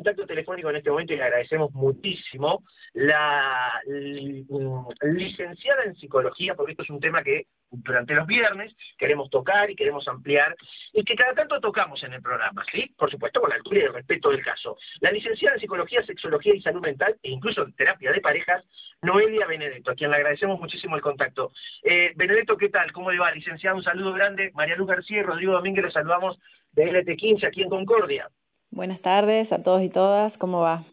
contacto telefónico en este momento y le agradecemos muchísimo la mm, licenciada en psicología, porque esto es un tema que durante los viernes queremos tocar y queremos ampliar y que cada tanto tocamos en el programa, ¿sí? Por supuesto con la altura y el respeto del caso. La licenciada en psicología, sexología y salud mental e incluso terapia de parejas, Noelia Benedetto, a quien le agradecemos muchísimo el contacto. Eh, Benedetto, ¿qué tal? ¿Cómo le va? Licenciada, un saludo grande. María Luz García y Rodrigo Domínguez, le saludamos de LT15 aquí en Concordia. Buenas tardes a todos y todas, ¿cómo va?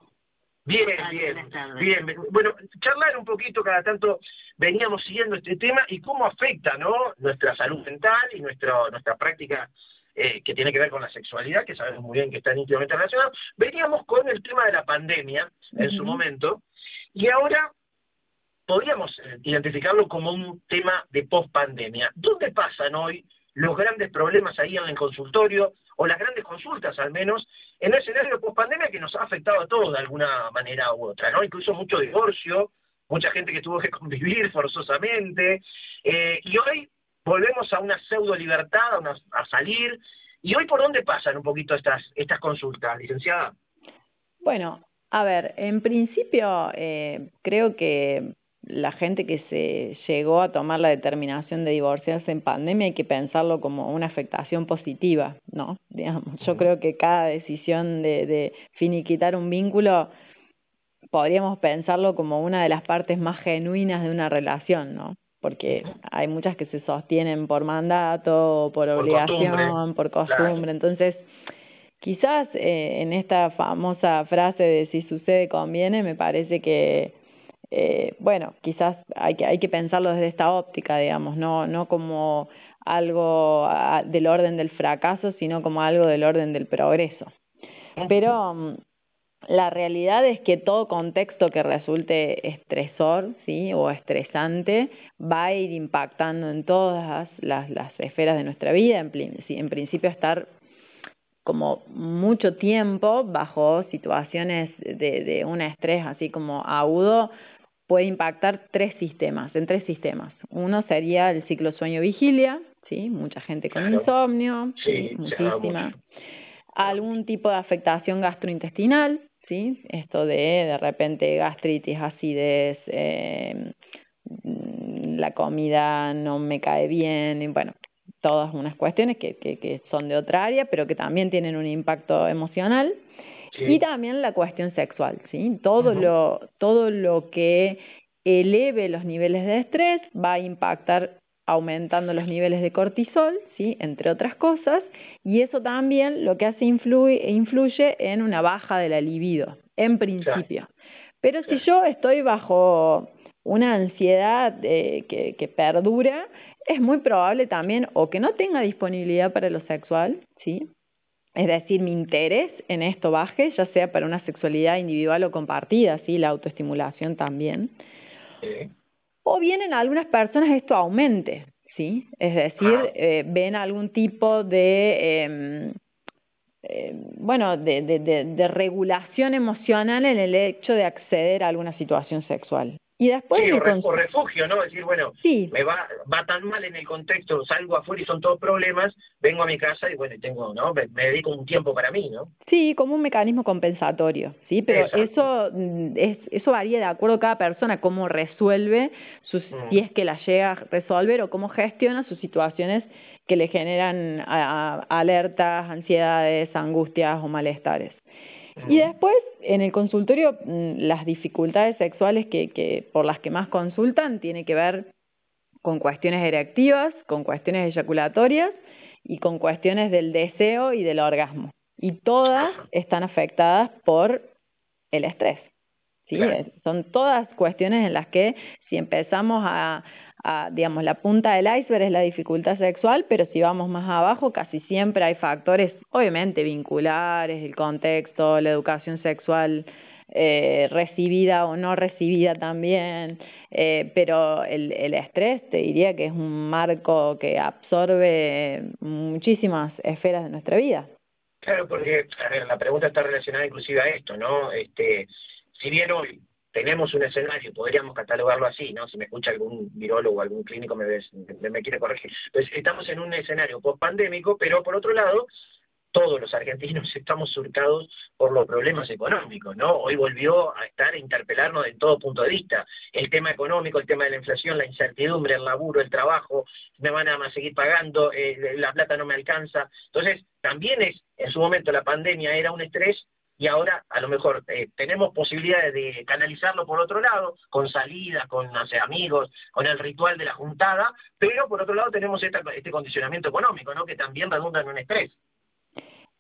Bien, bien, bien. Bueno, charlar un poquito, cada tanto veníamos siguiendo este tema y cómo afecta, ¿no? Nuestra salud mental y nuestra nuestra práctica eh, que tiene que ver con la sexualidad, que sabemos muy bien que están íntimamente relacionados. Veníamos con el tema de la pandemia en su momento y ahora podríamos eh, identificarlo como un tema de post-pandemia. ¿Dónde pasan hoy los grandes problemas ahí en el consultorio, o las grandes consultas al menos, en el escenario post-pandemia que nos ha afectado a todos de alguna manera u otra, ¿no? Incluso mucho divorcio, mucha gente que tuvo que convivir forzosamente, eh, y hoy volvemos a una pseudo libertad, a, a, salir, y hoy por dónde pasan un poquito estas, estas consultas, licenciada? Bueno, a ver, en principio eh, creo que la gente que se llegó a tomar la determinación de divorciarse en pandemia hay que pensarlo como una afectación positiva, ¿no? Digamos, yo creo que cada decisión de, de finiquitar un vínculo podríamos pensarlo como una de las partes más genuinas de una relación, ¿no? Porque hay muchas que se sostienen por mandato, por obligación, por costumbre. Entonces, quizás eh, en esta famosa frase de si sucede conviene, me parece que eh, bueno, quizás hay que, hay que pensarlo desde esta óptica, digamos, no, no como algo ah, del orden del fracaso, sino como algo del orden del progreso. Pero mm, la realidad es que todo contexto que resulte estresor ¿sí? o estresante va a ir impactando en todas las, las esferas de nuestra vida. En, en principio estar como mucho tiempo bajo situaciones de, de un estrés así como agudo puede impactar tres sistemas, en tres sistemas. Uno sería el ciclo sueño-vigilia, ¿sí? Mucha gente con insomnio, sí, muchísima. Algún tipo de afectación gastrointestinal, ¿sí? Esto de de repente gastritis, acidez, eh, la comida no me cae bien, y bueno, todas unas cuestiones que, que, que son de otra área, pero que también tienen un impacto emocional. Y también la cuestión sexual, ¿sí? Todo, lo, todo lo que eleve los niveles de estrés va a impactar aumentando los niveles de cortisol, ¿sí? entre otras cosas, y eso también lo que hace influye, influye en una baja de la libido, en principio. Pero si yo estoy bajo una ansiedad eh, que, que perdura, es muy probable también o que no tenga disponibilidad para lo sexual, ¿sí? Es decir, mi interés en esto baje, ya sea para una sexualidad individual o compartida, ¿sí? la autoestimulación también. O bien en algunas personas esto aumente, ¿sí? Es decir, ah. eh, ven algún tipo de, eh, eh, bueno, de, de, de regulación emocional en el hecho de acceder a alguna situación sexual. Y después sí, o, refugio, ¿no? Decir, bueno, me va, va tan mal en el contexto, salgo afuera y son todos problemas, vengo a mi casa y bueno, tengo, ¿no? Me, dedico un tiempo para mí, ¿no? Sí, como un mecanismo compensatorio, ¿sí? Pero eso mm, es, eso varía de acuerdo a cada persona, cómo resuelve, sus, mm. si es que la llega a resolver o cómo gestiona sus situaciones que le generan alertas, ansiedades, angustias o malestares. Y después, en el consultorio, mm, las dificultades sexuales que, que, por las que más consultan tiene que ver con cuestiones directivas, con cuestiones eyaculatorias y con cuestiones del deseo y del orgasmo. Y todas están afectadas por el estrés. ¿sí? Son todas cuestiones en las que si empezamos a, digamos, la punta del iceberg es la dificultad sexual, pero si vamos más abajo, casi siempre hay factores, obviamente, vinculares, el contexto, la educación sexual eh, recibida o no recibida también, eh, pero el, estrés te diría que es un marco que absorbe muchísimas esferas de nuestra vida. Claro, porque la pregunta está relacionada inclusive a esto, ¿no? Este, si bien hoy tenemos un escenario, podríamos catalogarlo así, ¿no? Si me escucha algún virólogo algún clínico me, me, me quiere corregir. Pues estamos en un escenario post-pandémico, pero por otro lado, todos los argentinos estamos surcados por los problemas económicos, ¿no? Hoy volvió a estar a interpelarnos de todo punto de vista. El tema económico, el tema de la inflación, la incertidumbre, el laburo, el trabajo, me van a seguir pagando, eh, la plata no me alcanza. Entonces, también es, en su momento la pandemia era un estrés y ahora a lo mejor eh, tenemos posibilidades de canalizarlo por otro lado, con salidas, con amigos, con el ritual de la juntada, pero por otro lado tenemos este condicionamiento económico, ¿no? que también redunda en un estrés.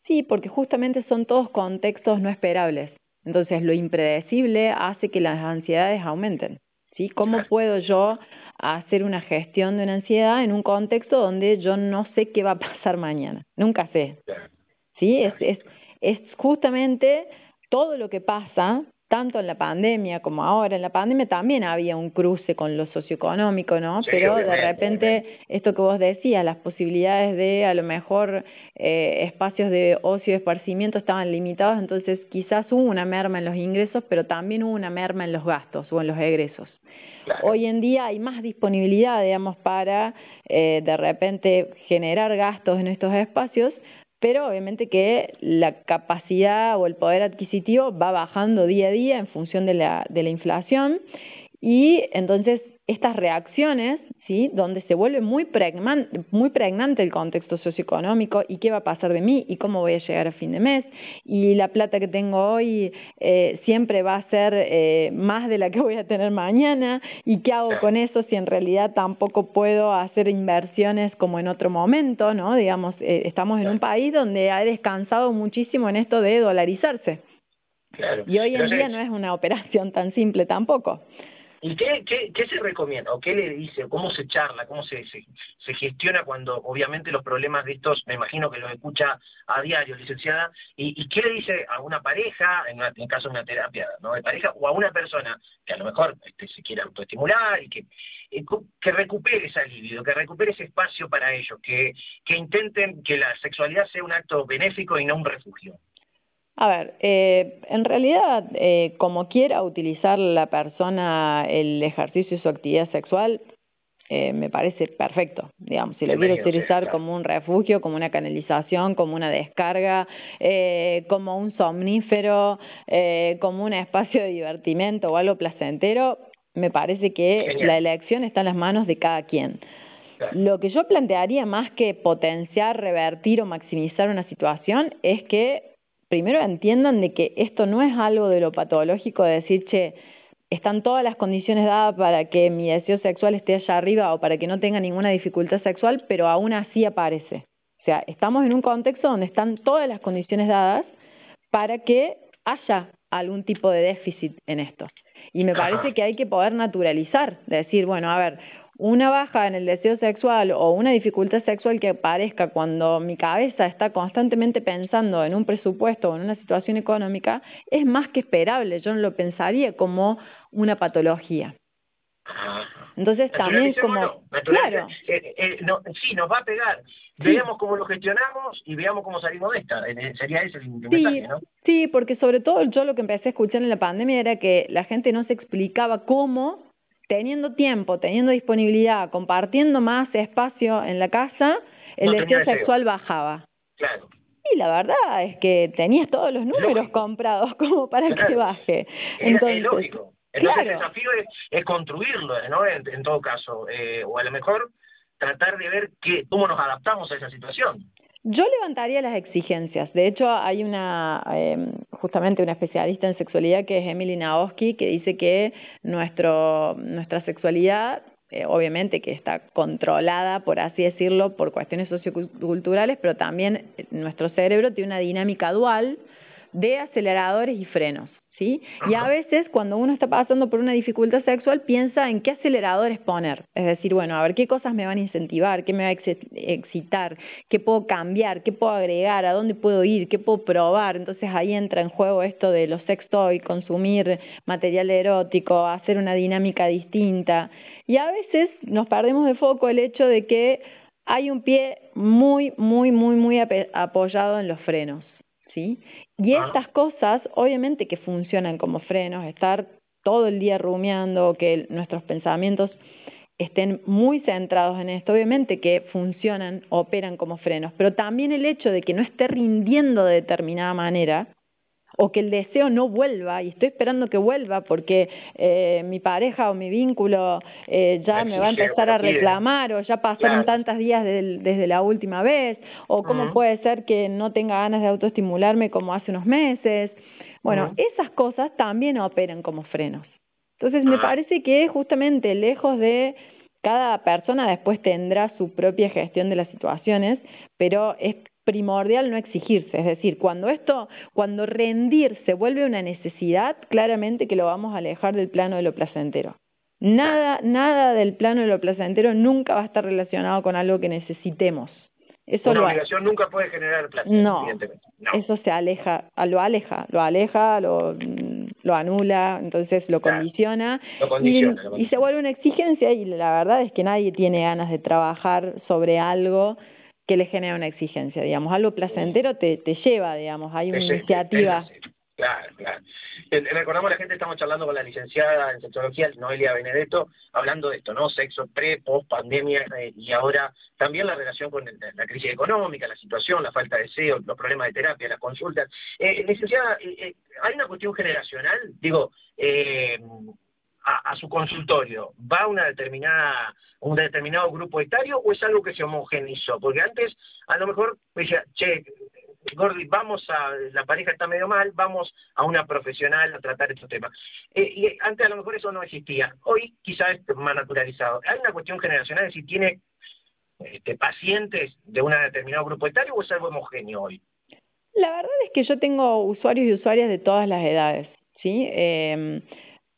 Sí, porque justamente son todos contextos no esperables. Entonces, lo impredecible hace que las ansiedades aumenten. ¿sí? ¿Cómo puedo yo hacer una gestión de una ansiedad en un contexto donde yo no sé qué va a pasar mañana? Nunca sé. ¿Sí? Es, es, es justamente todo lo que pasa, tanto en la pandemia como ahora. En la pandemia también había un cruce con lo socioeconómico, ¿no? Pero de repente, esto que vos decías, las posibilidades de a lo mejor eh, espacios de ocio y esparcimiento estaban limitados, entonces quizás hubo una merma en los ingresos, pero también hubo una merma en los gastos o en los egresos. Hoy en día hay más disponibilidad, digamos, para eh, de repente generar gastos en estos espacios, pero obviamente que la capacidad o el poder adquisitivo va bajando día a día en función de la, de la inflación. Y entonces estas reacciones, ¿sí? donde se vuelve muy, pregnante, muy pregnante el contexto socioeconómico y qué va a pasar de mí y cómo voy a llegar a fin de mes y la plata que tengo hoy eh, siempre va a ser eh, más de la que voy a tener mañana y qué hago con eso si en realidad tampoco puedo hacer inversiones como en otro momento, ¿no? Digamos, eh, estamos en un país donde ha descansado muchísimo en esto de dolarizarse. Y hoy en día no es una operación tan simple tampoco. ¿Y qué, se recomienda? ¿O qué le dice? ¿Cómo se charla? ¿Cómo se, gestiona cuando obviamente los problemas de estos, me imagino que lo escucha a diario, licenciada? ¿Y, qué le dice a una pareja, en, caso de una terapia de pareja, o a una persona que a lo mejor este, se quiere autoestimular y que, eh, recupere ese alivio, que recupere ese espacio para ellos, que intenten que la sexualidad sea un acto benéfico y no un refugio? A ver, eh, en realidad, eh, como quiera utilizar la persona el ejercicio y su actividad sexual, eh, me parece perfecto, digamos, si lo quiero utilizar como un refugio, como una canalización, como una descarga, eh, como un somnífero, eh, como un espacio de divertimento o algo placentero, me parece que la elección está en las manos de cada quien. Lo que yo plantearía más que potenciar, revertir o maximizar una situación es que primero entiendan de que esto no es algo de lo patológico de decir, che, están todas las condiciones dadas para que mi deseo sexual esté allá arriba o para que no tenga ninguna dificultad sexual, pero aún así aparece. O sea, estamos en un contexto donde están todas las condiciones dadas para que haya algún tipo de déficit en esto. Y me parece que hay que poder naturalizar, decir, bueno, a ver, una baja en el deseo sexual o una dificultad sexual que aparezca cuando mi cabeza está constantemente pensando en un presupuesto o en una situación económica es más que esperable. Yo no lo pensaría como una patología. Entonces también como... claro. Eh, eh, no, sí, nos va a pegar. Veamos cómo lo gestionamos y veamos cómo salimos de esta. Sería ese el mensaje, ¿no? Sí, porque sobre todo yo lo que empecé a escuchar en la pandemia era que la gente no se explicaba cómo teniendo tiempo, teniendo disponibilidad, compartiendo más espacio en la casa, el deseo, sexual bajaba. Claro. Y la verdad es que tenías todos los números comprados como para que baje. Entonces, es lógico. Entonces el desafío es, construirlo, ¿no? En, todo caso. Eh, o a lo mejor tratar de ver qué, cómo nos adaptamos a esa situación. Yo levantaría las exigencias. De hecho, hay una, eh, justamente una especialista en sexualidad que es Emily Naoski, que dice que nuestro, nuestra sexualidad, eh, obviamente que está controlada, por así decirlo, por cuestiones socioculturales, pero también nuestro cerebro tiene una dinámica dual de aceleradores y frenos. ¿Sí? Y a veces cuando uno está pasando por una dificultad sexual piensa en qué aceleradores poner. Es decir, bueno, a ver qué cosas me van a incentivar, qué me va a excitar, qué puedo cambiar, qué puedo agregar, a dónde puedo ir, qué puedo probar. Entonces ahí entra en juego esto de los sex toys, consumir material erótico, hacer una dinámica distinta. Y a veces nos perdemos de foco el hecho de que hay un pie muy, muy, muy, muy apoyado en los frenos. ¿sí? Y ah. estas cosas, obviamente que funcionan como frenos, estar todo el día rumiando, que nuestros pensamientos estén muy centrados en esto, obviamente que funcionan, operan como frenos, pero también el hecho de que no esté rindiendo de determinada manera o que el deseo no vuelva y estoy esperando que vuelva porque eh, mi pareja o mi vínculo eh, ya me va a empezar a reclamar o ya pasaron tantos días desde la última vez o cómo puede ser que no tenga ganas de autoestimularme como hace unos meses. Bueno, esas cosas también operan como frenos. Entonces me parece que justamente lejos de cada persona después tendrá su propia gestión de las situaciones, pero es primordial no exigirse, es decir, cuando esto, cuando rendir se vuelve una necesidad, claramente que lo vamos a alejar del plano de lo placentero. Nada, nada del plano de lo placentero nunca va a estar relacionado con algo que necesitemos. Eso una obligación nunca puede generar placer, no, eso se aleja, lo aleja, lo aleja, lo, lo anula, entonces lo condiciona, y, se vuelve una exigencia y la verdad es que nadie tiene ganas de trabajar sobre algo que le genera una exigencia, digamos, algo placentero te, te lleva, digamos, hay una iniciativa. Claro, claro. Recordamos a la gente, estamos charlando con la licenciada en sexología, Noelia Benedetto, hablando de esto, ¿no? Sexo pre, post, pandemia eh, y ahora también la relación con la crisis económica, la situación, la falta de deseo, los problemas de terapia, las consultas. Eh, licenciada, eh, ¿hay una cuestión generacional? Digo, a, a, su consultorio, ¿va una determinada un determinado grupo etario o es algo que se homogenizó? Porque antes a lo mejor decía, che, Gordi, vamos a, la pareja está medio mal, vamos a una profesional a tratar estos temas. Eh, y antes a lo mejor eso no existía. Hoy quizás es más naturalizado. ¿Hay una cuestión generacional de si tiene este, pacientes de un determinado grupo etario o es algo homogéneo hoy? La verdad es que yo tengo usuarios y usuarias de todas las edades, ¿sí? Eh,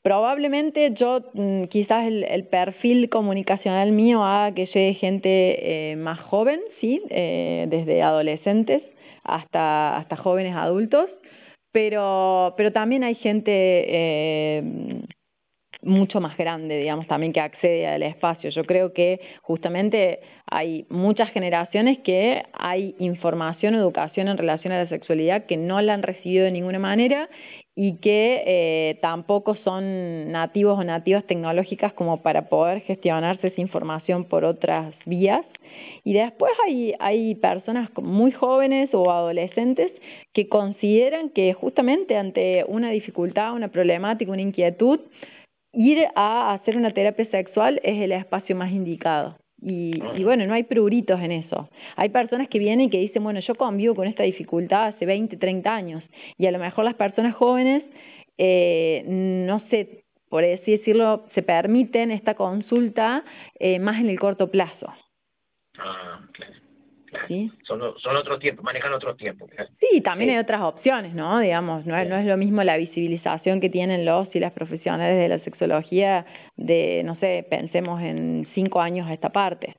Probablemente yo, mm, quizás el, perfil comunicacional mío haga que llegue gente eh, más joven, sí, eh, desde adolescentes hasta, hasta jóvenes adultos, pero, pero también hay gente eh, mucho más grande, digamos, también que accede al espacio. Yo creo que justamente hay muchas generaciones que hay información, educación en relación a la sexualidad que no la han recibido de ninguna manera y que eh, tampoco son nativos o nativas tecnológicas como para poder gestionarse esa información por otras vías. Y después hay, hay personas muy jóvenes o adolescentes que consideran que justamente ante una dificultad, una problemática, una inquietud, ir a hacer una terapia sexual es el espacio más indicado. Y, y, bueno, no hay pruritos en eso. Hay personas que vienen y que dicen, bueno, yo convivo con esta dificultad hace 20, 30 años. Y a lo mejor las personas jóvenes, eh, no sé, por así decirlo, se permiten esta consulta eh, más en el corto plazo. Ah, claro. ¿Sí? Son, son otros tiempos, manejan otros tiempos. Sí, también hay otras opciones, ¿no? Digamos, no, no es lo mismo la visibilización que tienen los y las profesionales de la sexología de, no sé, pensemos en cinco años a esta parte.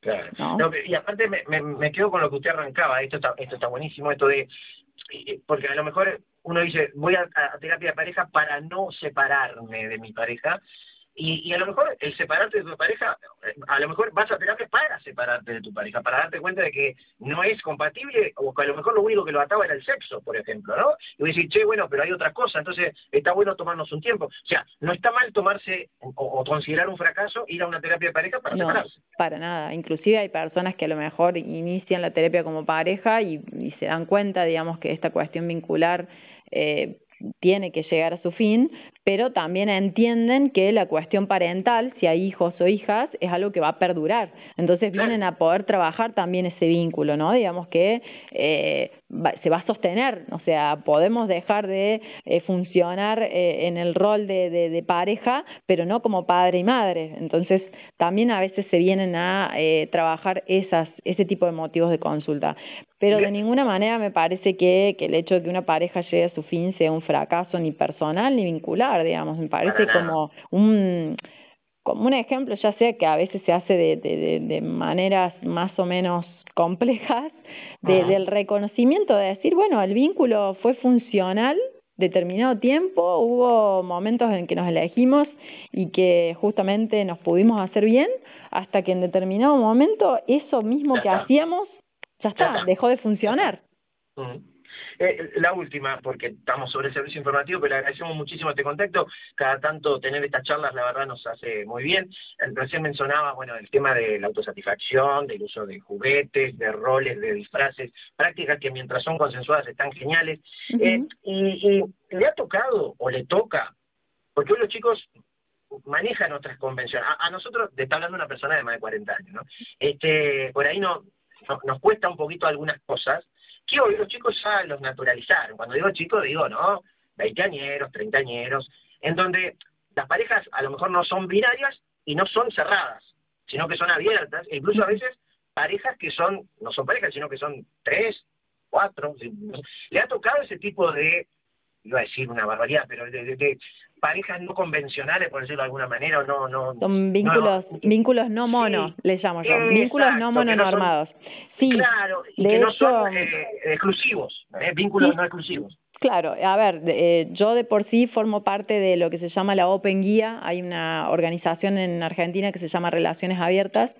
Claro. ¿no? y aparte me, me, me, quedo con lo que usted arrancaba, esto está, esto está buenísimo, esto de, porque a lo mejor uno dice, voy a, a terapia de pareja para no separarme de mi pareja, y, y, a lo mejor el separarte de tu pareja, a lo mejor vas a terapia para separarte de tu pareja, para darte cuenta de que no es compatible, o que a lo mejor lo único que lo ataba era el sexo, por ejemplo, ¿no? Y decir, che, bueno, pero hay otras cosas, entonces está bueno tomarnos un tiempo. O sea, no está mal tomarse o, considerar un fracaso ir a una terapia de pareja para no, separarse. para nada. Inclusive hay personas que a lo mejor inician la terapia como pareja y, y se dan cuenta, digamos, que esta cuestión vincular eh, tiene que llegar a su fin, pero también entienden que la cuestión parental, si hay hijos o hijas, es algo que va a perdurar. Entonces vienen a poder trabajar también ese vínculo, ¿no? Digamos que eh, se va a sostener, o sea, podemos dejar de eh, funcionar eh, en el rol de, de, de, pareja, pero no como padre y madre. Entonces también a veces se vienen a eh, trabajar esas, ese tipo de motivos de consulta. Pero de ninguna manera me parece que, que el hecho de que una pareja llegue a su fin sea un fracaso ni personal ni vincular, digamos, me parece como un como un ejemplo, ya sé que a veces se hace de, de, de maneras más o menos complejas, de, del reconocimiento de decir, bueno, el vínculo fue funcional determinado tiempo, hubo momentos en que nos elegimos y que justamente nos pudimos hacer bien, hasta que en determinado momento eso mismo que hacíamos, ya está, dejó de funcionar. Eh, la última, porque estamos sobre el servicio informativo, pero le agradecemos muchísimo este contacto. Cada tanto tener estas charlas, la verdad, nos hace muy bien. Recién mencionaba, bueno, el tema de la autosatisfacción, del uso de juguetes, de roles, de disfraces, prácticas que mientras son consensuadas están geniales. Eh, y, le ha tocado o le toca, porque hoy los chicos manejan otras convenciones. A, nosotros, te está hablando una persona de más de 40 años, ¿no? Este, por ahí no, nos cuesta un poquito algunas cosas, que hoy los chicos ya los naturalizaron. Cuando digo chicos, digo, ¿no? Veinteañeros, treintañeros, en donde las parejas a lo mejor no son binarias y no son cerradas, sino que son abiertas, e incluso a veces parejas que son, no son parejas, sino que son tres, cuatro. Le ha tocado ese tipo de, iba a decir una barbaridad, pero de, parejas no convencionales, por decirlo de alguna manera, o no, no... Son vínculos no, vínculos no mono, les llamo yo, vínculos no mononormados. sí, claro, y que no son eh, exclusivos, ¿eh? vínculos no exclusivos. Claro, a ver, eh, yo de por sí formo parte de lo que se llama la Open Guía, hay una organización en Argentina que se llama Relaciones Abiertas,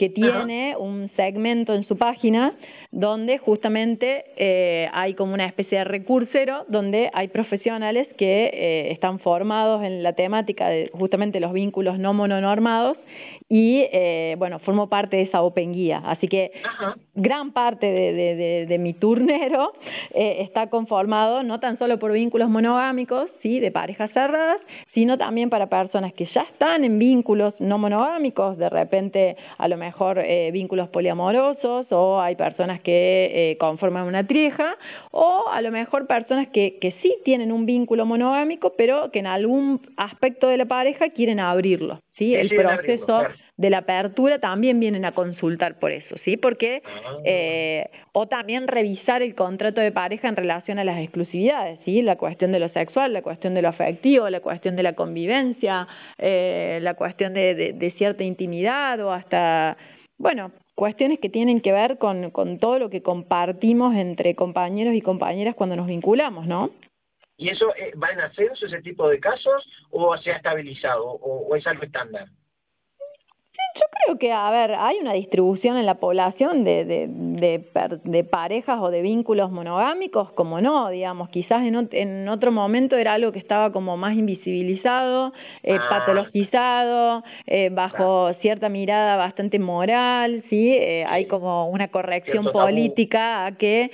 que tiene un segmento en su página donde justamente eh, hay como una especie de recursero donde hay profesionales que eh, están formados en la temática de justamente los vínculos no mononormados y eh, bueno, formo parte de esa Open Guía. Así que gran parte de, de mi turnero está conformado no tan solo por vínculos monogámicos, ¿sí? de parejas cerradas, sino también para personas que ya están en vínculos no monogámicos, de repente a lo mejor eh, vínculos poliamorosos o hay personas que eh, conforman una trieja o a lo mejor personas que, que sí tienen un vínculo monogámico pero que en algún aspecto de la pareja quieren abrirlo. ¿Sí? El proceso de la apertura también vienen a consultar por eso, ¿sí? Porque, ah. eh, o también revisar el contrato de pareja en relación a las exclusividades, ¿sí? La cuestión de lo sexual, la cuestión de lo afectivo, la cuestión de la convivencia, eh, la cuestión de, de, cierta intimidad o hasta, bueno, cuestiones que tienen que ver con, con todo lo que compartimos entre compañeros y compañeras cuando nos vinculamos, ¿no? ¿Y eso eh, va en ascenso, ese tipo de casos, o se ha estabilizado, o, es algo estándar? Yo creo que, a ver, hay una distribución en la población de, de, de, parejas o de vínculos monogámicos, como no, digamos, quizás en, en otro momento era algo que estaba como más invisibilizado, eh, ah. patologizado, eh, bajo cierta mirada bastante moral, ¿sí? hay como una corrección política a que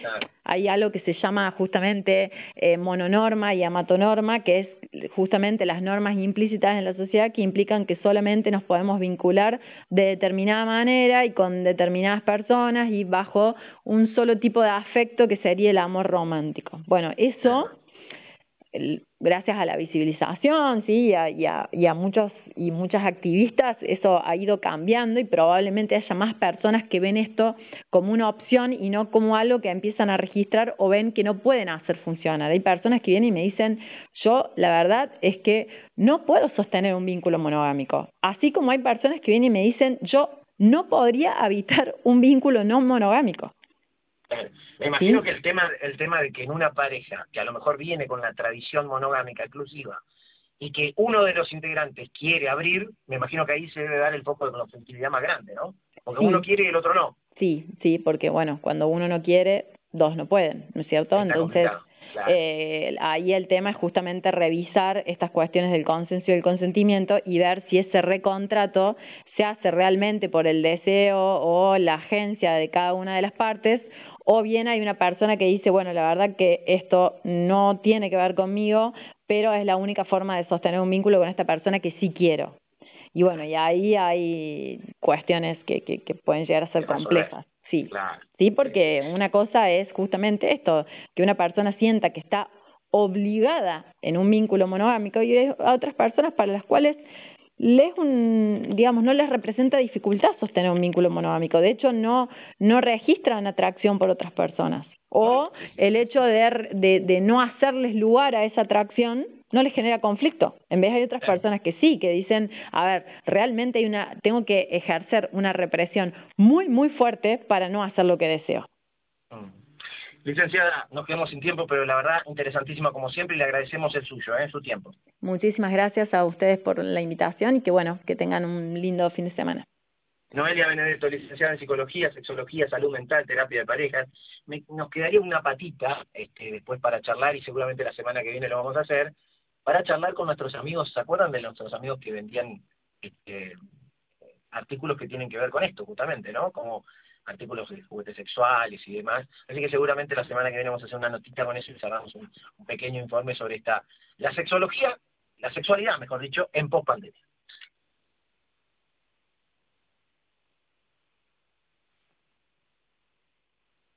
hay algo que se llama justamente eh, mononorma y amatonorma, que es justamente las normas implícitas en la sociedad que implican que solamente nos podemos vincular de determinada manera y con determinadas personas y bajo un solo tipo de afecto que sería el amor romántico. Bueno, eso gracias a la visibilización, sí, y a, y a, muchos y muchas activistas, eso ha ido cambiando y probablemente haya más personas que ven esto como una opción y no como algo que empiezan a registrar o ven que no pueden hacer funcionar. Hay personas que vienen y me dicen, yo la verdad es que no puedo sostener un vínculo monogámico. Así como hay personas que vienen y me dicen, yo no podría habitar un vínculo no monogámico. Me imagino que el tema, el tema de que en una pareja, que a lo mejor viene con la tradición monogámica exclusiva, y que uno de los integrantes quiere abrir, me imagino que ahí se debe dar el foco de conflictividad más grande, ¿no? Porque uno quiere y el otro no. Sí, sí, porque bueno, cuando uno no quiere, dos no pueden, ¿no es cierto? Entonces, eh, ahí el tema es justamente revisar estas cuestiones del consenso y el consentimiento y ver si ese recontrato se hace realmente por el deseo o la agencia de cada una de las partes o bien hay una persona que dice, bueno, la verdad que esto no tiene que ver conmigo, pero es la única forma de sostener un vínculo con esta persona que sí quiero. Y bueno, y ahí hay cuestiones que, que, que pueden llegar a ser complejas. Sí, sí, porque una cosa es justamente esto, que una persona sienta que está obligada en un vínculo monogámico y hay otras personas para las cuales les un, digamos, no les representa dificultad sostener un vínculo monogámico. De hecho, no, no registran atracción por otras personas. O el hecho de, de, de no hacerles lugar a esa atracción no les genera conflicto. En vez hay otras personas que sí, que dicen, a ver, realmente hay una, tengo que ejercer una represión muy, muy fuerte para no hacer lo que deseo. Licenciada, nos quedamos sin tiempo, pero la verdad interesantísima como siempre y le agradecemos el suyo, ¿eh? su tiempo. Muchísimas gracias a ustedes por la invitación y que bueno, que tengan un lindo fin de semana. Noelia Benedetto, licenciada en Psicología, Sexología, Salud Mental, Terapia de Parejas. nos quedaría una patita este, después para charlar y seguramente la semana que viene lo vamos a hacer, para charlar con nuestros amigos, ¿se acuerdan de nuestros amigos que vendían este, artículos que tienen que ver con esto, justamente, ¿no? Como artículos de juguetes sexuales y demás. Así que seguramente la semana que viene vamos a hacer una notita con eso y cerramos un, pequeño informe sobre esta, la sexología, la sexualidad, mejor dicho, en post pandemia.